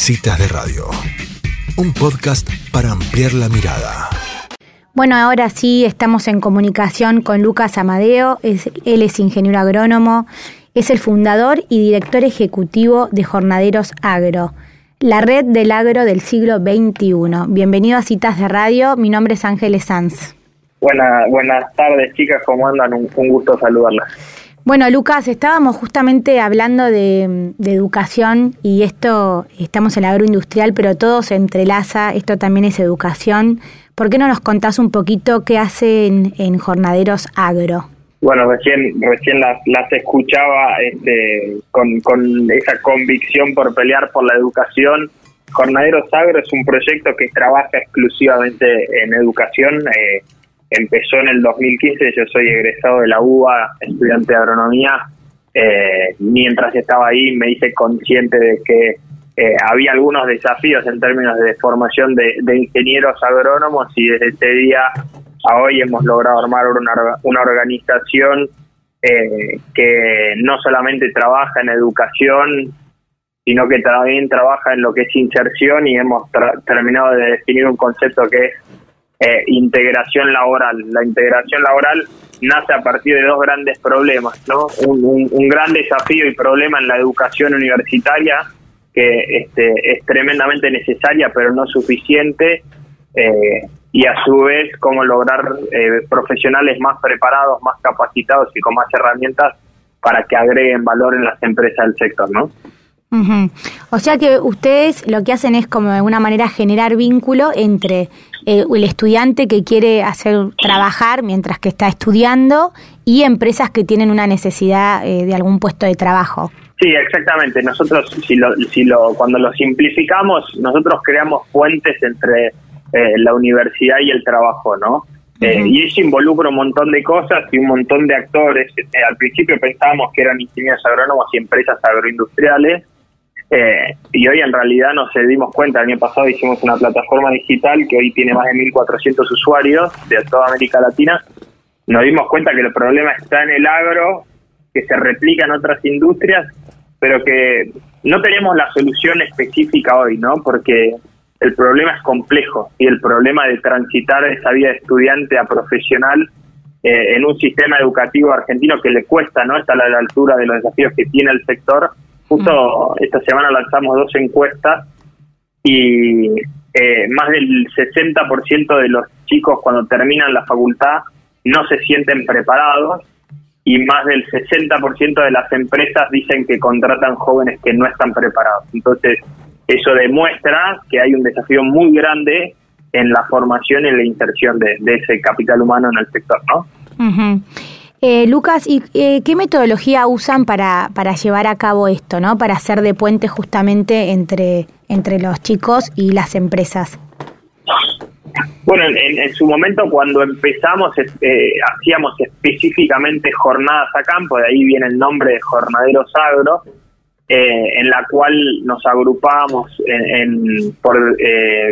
Citas de Radio, un podcast para ampliar la mirada. Bueno, ahora sí estamos en comunicación con Lucas Amadeo, él es ingeniero agrónomo, es el fundador y director ejecutivo de Jornaderos Agro, la red del agro del siglo XXI. Bienvenido a Citas de Radio, mi nombre es Ángeles Sanz. buenas tardes chicas, ¿cómo andan? Un, un gusto saludarlas. Bueno, Lucas, estábamos justamente hablando de, educación y esto, estamos en la agroindustrial, pero todo se entrelaza, esto también es educación. ¿Por qué no nos contás un poquito qué hacen en Jornaderos Agro? Bueno, recién recién las, las escuchaba este, con, con esa convicción por pelear por la educación. Jornaderos Agro es un proyecto que trabaja exclusivamente en educación. Eh, empezó en el 2015, yo soy egresado de la UBA, estudiante de agronomía. Eh, mientras estaba ahí me hice consciente de que eh, había algunos desafíos en términos de formación de, ingenieros agrónomos y desde ese día a hoy hemos logrado armar una, una organización eh, que no solamente trabaja en educación, sino que también trabaja en lo que es inserción y hemos terminado de definir un concepto que es eh, integración laboral. La integración laboral nace a partir de dos grandes problemas, ¿no? Un, gran desafío y problema en la educación universitaria que este, es tremendamente necesaria pero no suficiente eh, y a su vez cómo lograr eh, profesionales más preparados, más capacitados y con más herramientas para que agreguen valor en las empresas del sector, ¿no? O sea que ustedes lo que hacen es como de alguna manera generar vínculo entre eh, el estudiante que quiere hacer trabajar mientras que está estudiando y empresas que tienen una necesidad eh, de algún puesto de trabajo. Sí, exactamente. Nosotros, si lo, si lo, cuando lo simplificamos, nosotros creamos puentes entre eh, la universidad y el trabajo, ¿no? y eso involucra un montón de cosas y un montón de actores. al principio pensábamos que eran ingenieros agrónomos y empresas agroindustriales, eh, y hoy en realidad nos dimos cuenta, el año pasado hicimos una plataforma digital que hoy tiene más de 1.400 usuarios de toda América Latina. Nos dimos cuenta que el problema está en el agro, que se replica en otras industrias, pero que no tenemos la solución específica hoy, ¿no? Porque el problema es complejo y el problema de transitar esa vida de estudiante a profesional eh, en un sistema educativo argentino que le cuesta, ¿no? Está a la altura de los desafíos que tiene el sector Justo esta semana lanzamos dos encuestas y eh, más del 60% de los chicos cuando terminan la facultad no se sienten preparados y más del 60% de las empresas dicen que contratan jóvenes que no están preparados. Entonces, eso demuestra que hay un desafío muy grande en la formación y la inserción de, ese capital humano en el sector, ¿no? Eh, Lucas, ¿y eh, qué metodología usan para, para llevar a cabo esto, ¿no? Para hacer de puente justamente entre, entre los chicos y las empresas. Bueno, en, su momento cuando empezamos eh, hacíamos específicamente jornadas a campo, de ahí viene el nombre de Jornaderos Agro, en la cual nos agrupábamos en, por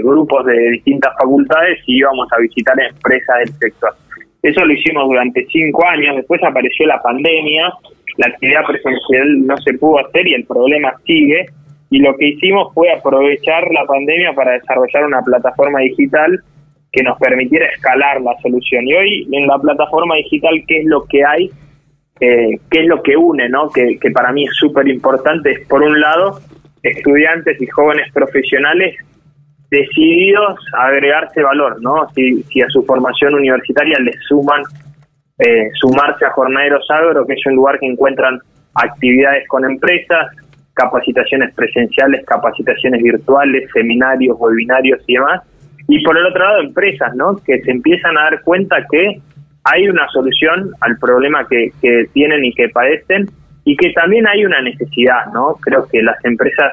grupos de distintas facultades y íbamos a visitar empresas del sector. Eso lo hicimos durante cinco años, después apareció la pandemia, la actividad presencial no se pudo hacer y el problema sigue. Y lo que hicimos fue aprovechar la pandemia para desarrollar una plataforma digital que nos permitiera escalar la solución. Y hoy en la plataforma digital, ¿qué es lo que hay? Eh, ¿Qué es lo que une? ¿no? Que, que para mí es súper importante. Es, por un lado, estudiantes y jóvenes profesionales decididos a agregarse valor, ¿no? Si, si a su formación universitaria le suman eh, sumarse a Jornaderos Agro, que es un lugar que encuentran actividades con empresas, capacitaciones presenciales, capacitaciones virtuales, seminarios, webinarios y demás. Y por el otro lado, empresas, ¿no? Que se empiezan a dar cuenta que hay una solución al problema que, que tienen y que padecen y que también hay una necesidad, ¿no? Creo que las empresas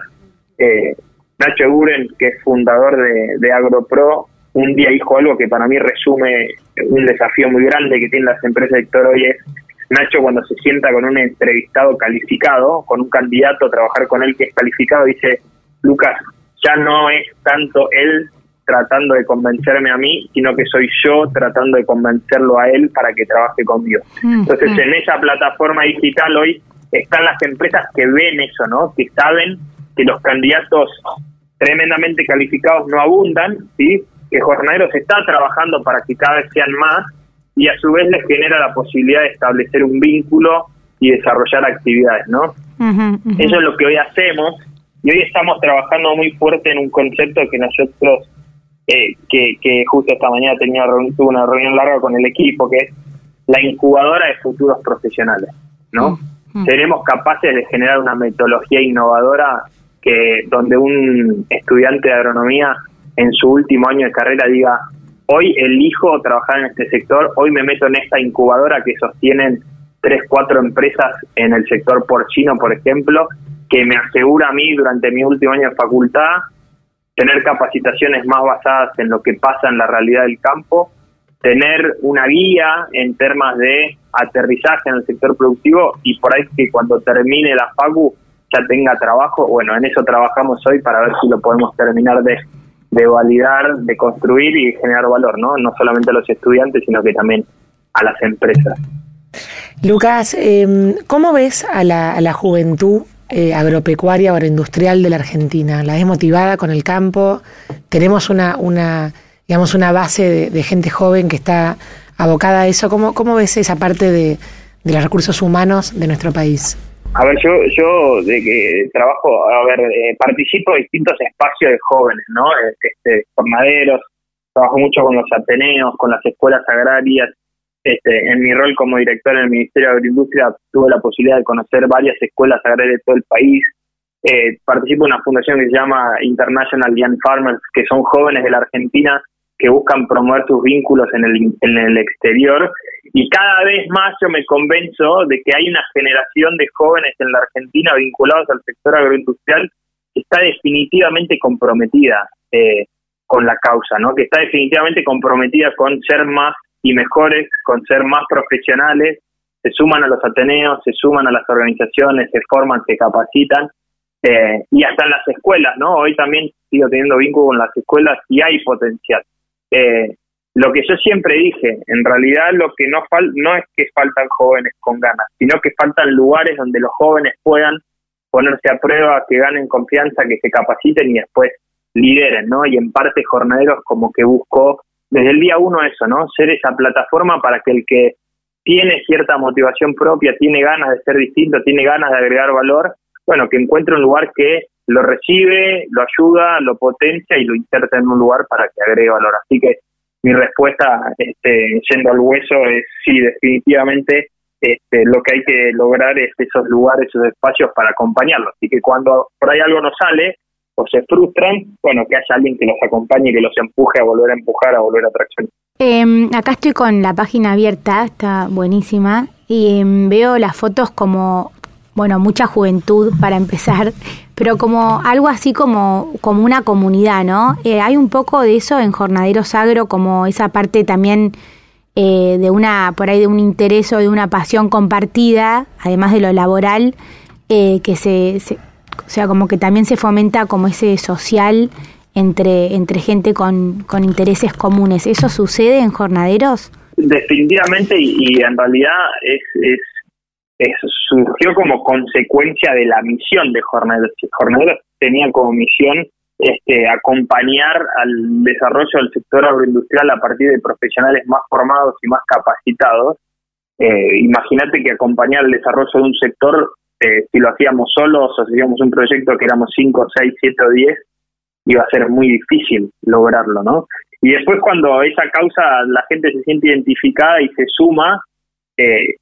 eh, Nacho Guren, que es fundador de, de AgroPro, un día dijo algo que para mí resume un desafío muy grande que tienen las empresas de hoy es Nacho cuando se sienta con un entrevistado calificado, con un candidato a trabajar con él que es calificado, dice, Lucas, ya no es tanto él tratando de convencerme a mí, sino que soy yo tratando de convencerlo a él para que trabaje conmigo. Mm, Entonces, mm. en esa plataforma digital hoy están las empresas que ven eso, ¿no? Que saben que los candidatos tremendamente calificados no abundan, ¿sí? que Jornaderos está trabajando para que cada vez sean más y a su vez les genera la posibilidad de establecer un vínculo y desarrollar actividades, ¿no? Eso es lo que hoy hacemos y hoy estamos trabajando muy fuerte en un concepto que nosotros, eh, que, que justo esta mañana tenía tuve una reunión larga con el equipo, que es la incubadora de futuros profesionales, ¿no? Seremos capaces de generar una metodología innovadora que donde un estudiante de agronomía en su último año de carrera diga, hoy elijo trabajar en este sector, hoy me meto en esta incubadora que sostienen tres, cuatro empresas en el sector porcino, por ejemplo, que me asegura a mí durante mi último año de facultad tener capacitaciones más basadas en lo que pasa en la realidad del campo, tener una guía en temas de aterrizaje en el sector productivo y por ahí que cuando termine la facu tenga trabajo, bueno, en eso trabajamos hoy para ver si lo podemos terminar de de validar, de construir y generar valor, ¿no? No solamente a los estudiantes, sino que también a las empresas. Lucas, eh, ¿cómo ves a la, a la juventud eh, agropecuaria agroindustrial de la Argentina? ¿La ves motivada con el campo? ¿Tenemos una, una digamos, una base de, gente joven que está abocada a eso? ¿Cómo, cómo ves esa parte de, de los recursos humanos de nuestro país? A ver, yo, yo de que trabajo, a ver, eh, participo en distintos espacios de jóvenes, ¿no? Este, formaderos, trabajo mucho con los ateneos, con las escuelas agrarias. Este, en mi rol como director en el Ministerio de Agroindustria tuve la posibilidad de conocer varias escuelas agrarias de todo el país. Eh, participo en una fundación que se llama International Young Farmers, que son jóvenes de la Argentina que buscan promover sus vínculos en el, en el exterior y cada vez más yo me convenzo de que hay una generación de jóvenes en la Argentina vinculados al sector agroindustrial que está definitivamente comprometida eh, con la causa, ¿no? que está definitivamente comprometida con ser más y mejores, con ser más profesionales, se suman a los Ateneos, se suman a las organizaciones, se forman, se capacitan, eh, y hasta en las escuelas, ¿no? Hoy también sigo teniendo vínculo con las escuelas y hay potencial. Eh, lo que yo siempre dije, en realidad lo que no fal no es que faltan jóvenes con ganas, sino que faltan lugares donde los jóvenes puedan ponerse a prueba, que ganen confianza, que se capaciten y después lideren, ¿no? Y en parte Jornaderos como que buscó desde el día uno eso, ¿no? Ser esa plataforma para que el que tiene cierta motivación propia, tiene ganas de ser distinto, tiene ganas de agregar valor, bueno, que encuentre un lugar que lo recibe, lo ayuda, lo potencia y lo inserta en un lugar para que agregue valor. Así que mi respuesta, este, yendo al hueso, es sí, definitivamente este, lo que hay que lograr es esos lugares, esos espacios para acompañarlos. Así que cuando por ahí algo no sale o se frustran, bueno, que haya alguien que los acompañe y que los empuje a volver a empujar, a volver a traccionar. Em, acá estoy con la página abierta, está buenísima, y em, veo las fotos como bueno, mucha juventud para empezar, pero como algo así como, como una comunidad, ¿no? Eh, hay un poco de eso en Jornaderos Agro, como esa parte también eh, de una, por ahí de un interés o de una pasión compartida, además de lo laboral, eh, que se, o sea, como que también se fomenta como ese social entre, entre gente con, con intereses comunes. ¿Eso sucede en Jornaderos? Definitivamente y, en realidad es, es surgió como consecuencia de la misión de Jornaderos. Jornaderos tenía como misión este, acompañar al desarrollo del sector agroindustrial a partir de profesionales más formados y más capacitados. Eh, Imagínate que acompañar el desarrollo de un sector, eh, si lo hacíamos solos o si hacíamos un proyecto que éramos 5, 6, 7 o 10, iba a ser muy difícil lograrlo, ¿no? Y después cuando esa causa la gente se siente identificada y se suma, eh,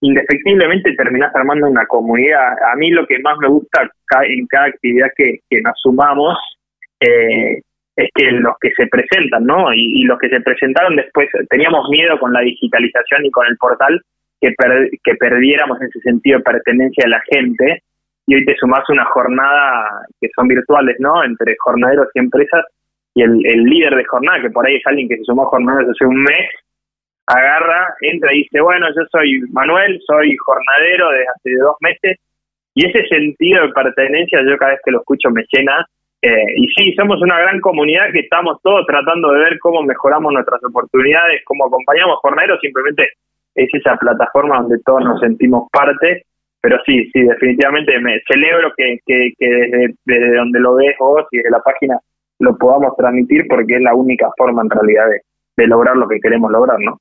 indefectiblemente terminás armando una comunidad. A mí lo que más me gusta en cada actividad que, nos sumamos eh, es que los que se presentan, ¿no? Y, los que se presentaron después, teníamos miedo con la digitalización y con el portal que, que perdiéramos ese sentido de pertenencia de la gente. Y hoy te sumás una jornada que son virtuales, ¿no? Entre jornaderos y empresas. Y el, el líder de jornada, que por ahí es alguien que se sumó a jornadas hace un mes, agarra, entra y dice, bueno, yo soy Manuel, soy jornadero desde hace dos meses, y ese sentido de pertenencia yo cada vez que lo escucho me llena. Eh, y sí, somos una gran comunidad que estamos todos tratando de ver cómo mejoramos nuestras oportunidades, cómo acompañamos jornaderos, simplemente es esa plataforma donde todos nos sentimos parte, pero sí, sí, definitivamente me celebro que, que, desde, desde, donde lo ves vos y desde la página lo podamos transmitir porque es la única forma en realidad de, de lograr lo que queremos lograr, ¿no?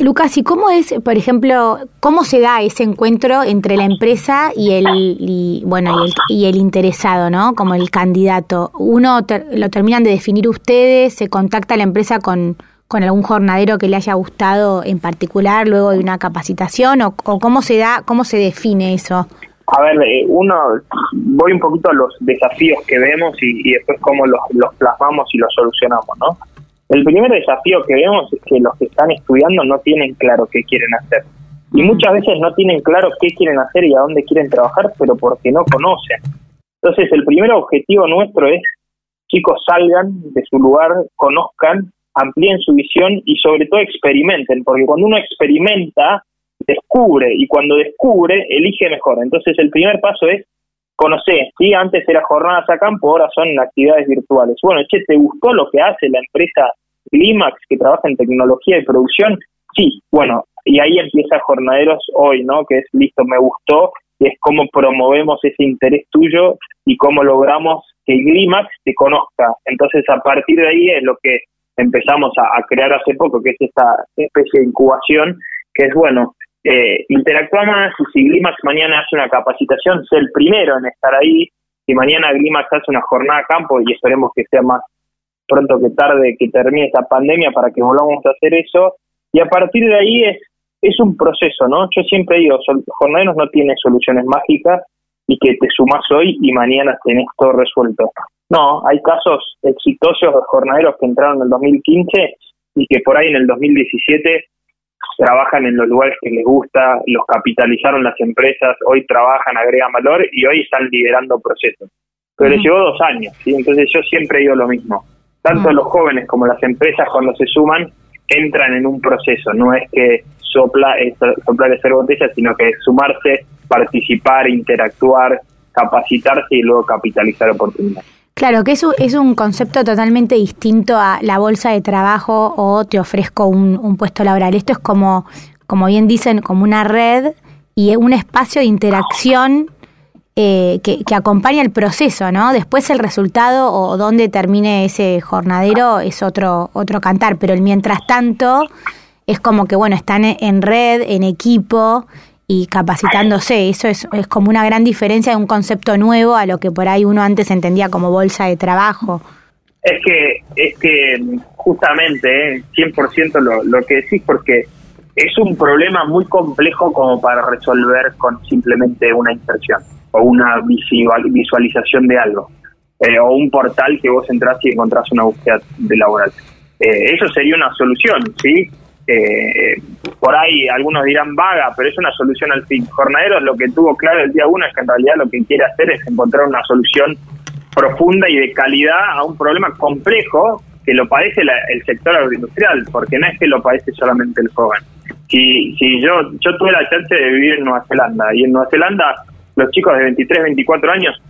Lucas, ¿y cómo es, por ejemplo, cómo se da ese encuentro entre la empresa y el, bueno, y el, interesado, ¿no? Como el candidato. Uno lo terminan de definir ustedes, se contacta la empresa con, con algún jornadero que le haya gustado en particular luego de una capacitación o, cómo se da, cómo se define eso. A ver, eh, uno, voy un poquito a los desafíos que vemos y, y después cómo los, los plasmamos y los solucionamos, ¿no? El primer desafío que vemos es que los que están estudiando no tienen claro qué quieren hacer. Y muchas veces no tienen claro qué quieren hacer y a dónde quieren trabajar, pero porque no conocen. Entonces, el primer objetivo nuestro es, chicos, salgan de su lugar, conozcan, amplíen su visión y sobre todo experimenten, porque cuando uno experimenta, descubre, y cuando descubre, elige mejor. Entonces, el primer paso es conocer, ¿sí? Antes era jornadas a campo, ahora son actividades virtuales. Bueno, che, ¿te gustó lo que hace la empresa Climax, que trabaja en tecnología y producción, sí, bueno, y ahí empieza Jornaderos hoy, ¿no? Que es listo, me gustó, y es cómo promovemos ese interés tuyo y cómo logramos que Climax te conozca. Entonces, a partir de ahí es lo que empezamos a, crear hace poco, que es esta especie de incubación, que es, bueno, eh, interactúa más y si Glimax mañana hace una capacitación, sé el primero en estar ahí. Si mañana Glimax hace una jornada a campo y esperemos que sea más pronto que tarde que termine esta pandemia para que volvamos a hacer eso. Y a partir de ahí es, es un proceso, ¿no? Yo siempre digo, Jornaderos no tiene soluciones mágicas y que te sumas hoy y mañana tenés todo resuelto. No, hay casos exitosos de jornaderos que entraron en el 2015 y que por ahí en el 2017 trabajan en los lugares que les gusta, los capitalizaron las empresas, hoy trabajan, agregan valor y hoy están liderando procesos. Pero les llevó dos años, ¿sí? entonces yo siempre digo lo mismo. Tanto mm. los jóvenes como las empresas cuando se suman entran en un proceso, no es que sopla, es soplar ser botella, sino que es sumarse, participar, interactuar, capacitarse y luego capitalizar oportunidades. Claro, que eso es un concepto totalmente distinto a la bolsa de trabajo o te ofrezco un, un puesto laboral. Esto es como, como bien dicen, como una red y un espacio de interacción eh, que, acompaña el proceso, ¿no? Después el resultado o dónde termine ese jornadero es otro, otro cantar, pero el mientras tanto es como que, bueno, están en red, en equipo y capacitándose. Eso es, es como una gran diferencia de un concepto nuevo a lo que por ahí uno antes entendía como bolsa de trabajo. Es que, es que justamente, eh, 100% lo, lo que decís, porque es un problema muy complejo como para resolver con simplemente una inserción o una visualización de algo, eh, o un portal que vos entras y encontrás una búsqueda de laboral. Eh, eso sería una solución, ¿sí? Eh, por ahí algunos dirán vaga, pero es una solución al fin. Jornaderos lo que tuvo claro el día uno es que en realidad lo que quiere hacer es encontrar una solución profunda y de calidad a un problema complejo que lo padece el sector agroindustrial, porque no es que lo padece solamente el joven. Si, si yo, yo tuve la chance de vivir en Nueva Zelanda y en Nueva Zelanda los chicos de 23, 24 años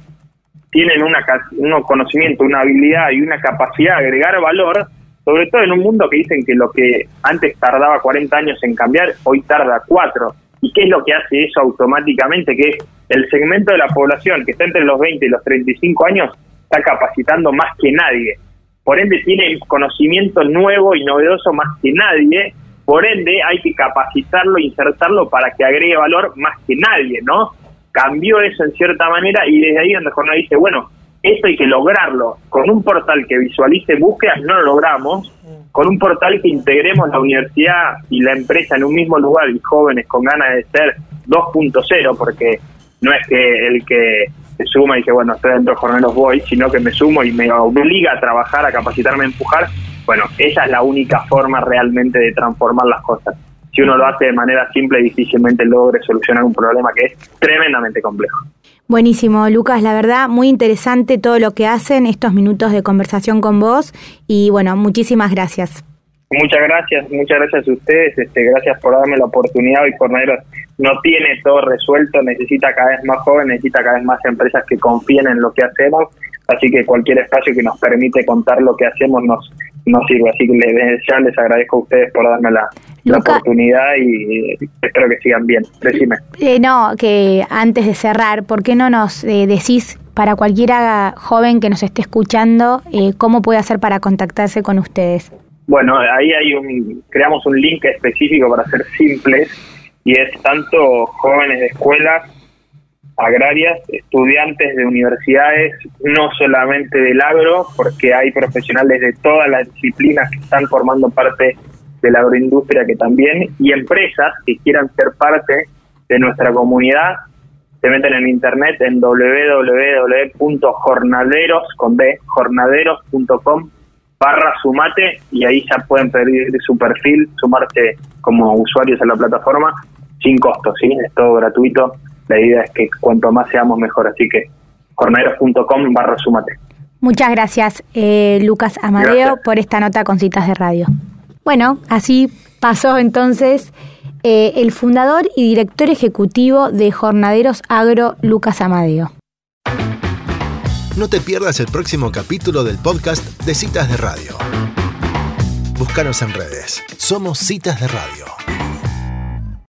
tienen una, un conocimiento, una habilidad y una capacidad de agregar valor, sobre todo en un mundo que dicen que lo que antes tardaba 40 años en cambiar, hoy tarda 4. ¿Y qué es lo que hace eso automáticamente? Que el segmento de la población que está entre los 20 y los 35 años está capacitando más que nadie. Por ende, tiene conocimiento nuevo y novedoso más que nadie. Por ende, hay que capacitarlo, insertarlo para que agregue valor más que nadie, ¿no? Cambió eso en cierta manera y desde ahí donde Jornal dice, bueno, esto hay que lograrlo. Con un portal que visualice búsquedas no lo logramos. Con un portal que integremos la universidad y la empresa en un mismo lugar y jóvenes con ganas de ser 2.0, porque no es que el que se suma y dice, bueno, estoy dentro de Jornalos voy, sino que me sumo y me obliga a trabajar, a capacitarme, a empujar. Bueno, esa es la única forma realmente de transformar las cosas si uno lo hace de manera simple, difícilmente logre solucionar un problema que es tremendamente complejo. Buenísimo, Lucas, la verdad, muy interesante todo lo que hacen, estos minutos de conversación con vos. Y bueno, muchísimas gracias. Muchas gracias, muchas gracias a ustedes, este, gracias por darme la oportunidad. Y Jornaderos no tiene todo resuelto, necesita cada vez más jóvenes, necesita cada vez más empresas que confíen en lo que hacemos, así que cualquier espacio que nos permite contar lo que hacemos nos, nos sirve, así que les, ya les agradezco a ustedes por darme la, la oportunidad y espero que sigan bien. Decime. Eh, no, que antes de cerrar, ¿por qué no nos eh, decís para cualquiera joven que nos esté escuchando eh, cómo puede hacer para contactarse con ustedes? Bueno, ahí hay un, creamos un link específico para ser simples y es tanto jóvenes de escuelas agrarias, estudiantes de universidades, no solamente del agro, porque hay profesionales de todas las disciplinas que están formando parte de la agroindustria que también, y empresas que quieran ser parte de nuestra comunidad, se meten en internet en www.jornaderos, barra sumate y ahí ya pueden pedir su perfil, sumarse como usuarios a la plataforma sin costo, ¿sí? Es todo gratuito. La idea es que cuanto más seamos mejor, así que jornaderos.com barra sumate. Muchas gracias, eh, Lucas Amadeo, por esta nota con citas de radio. Bueno, así pasó entonces eh, el fundador y director ejecutivo de Jornaderos Agro, Lucas Amadeo. No te pierdas el próximo capítulo del podcast de Citas de Radio. Búscanos en redes. Somos Citas de Radio.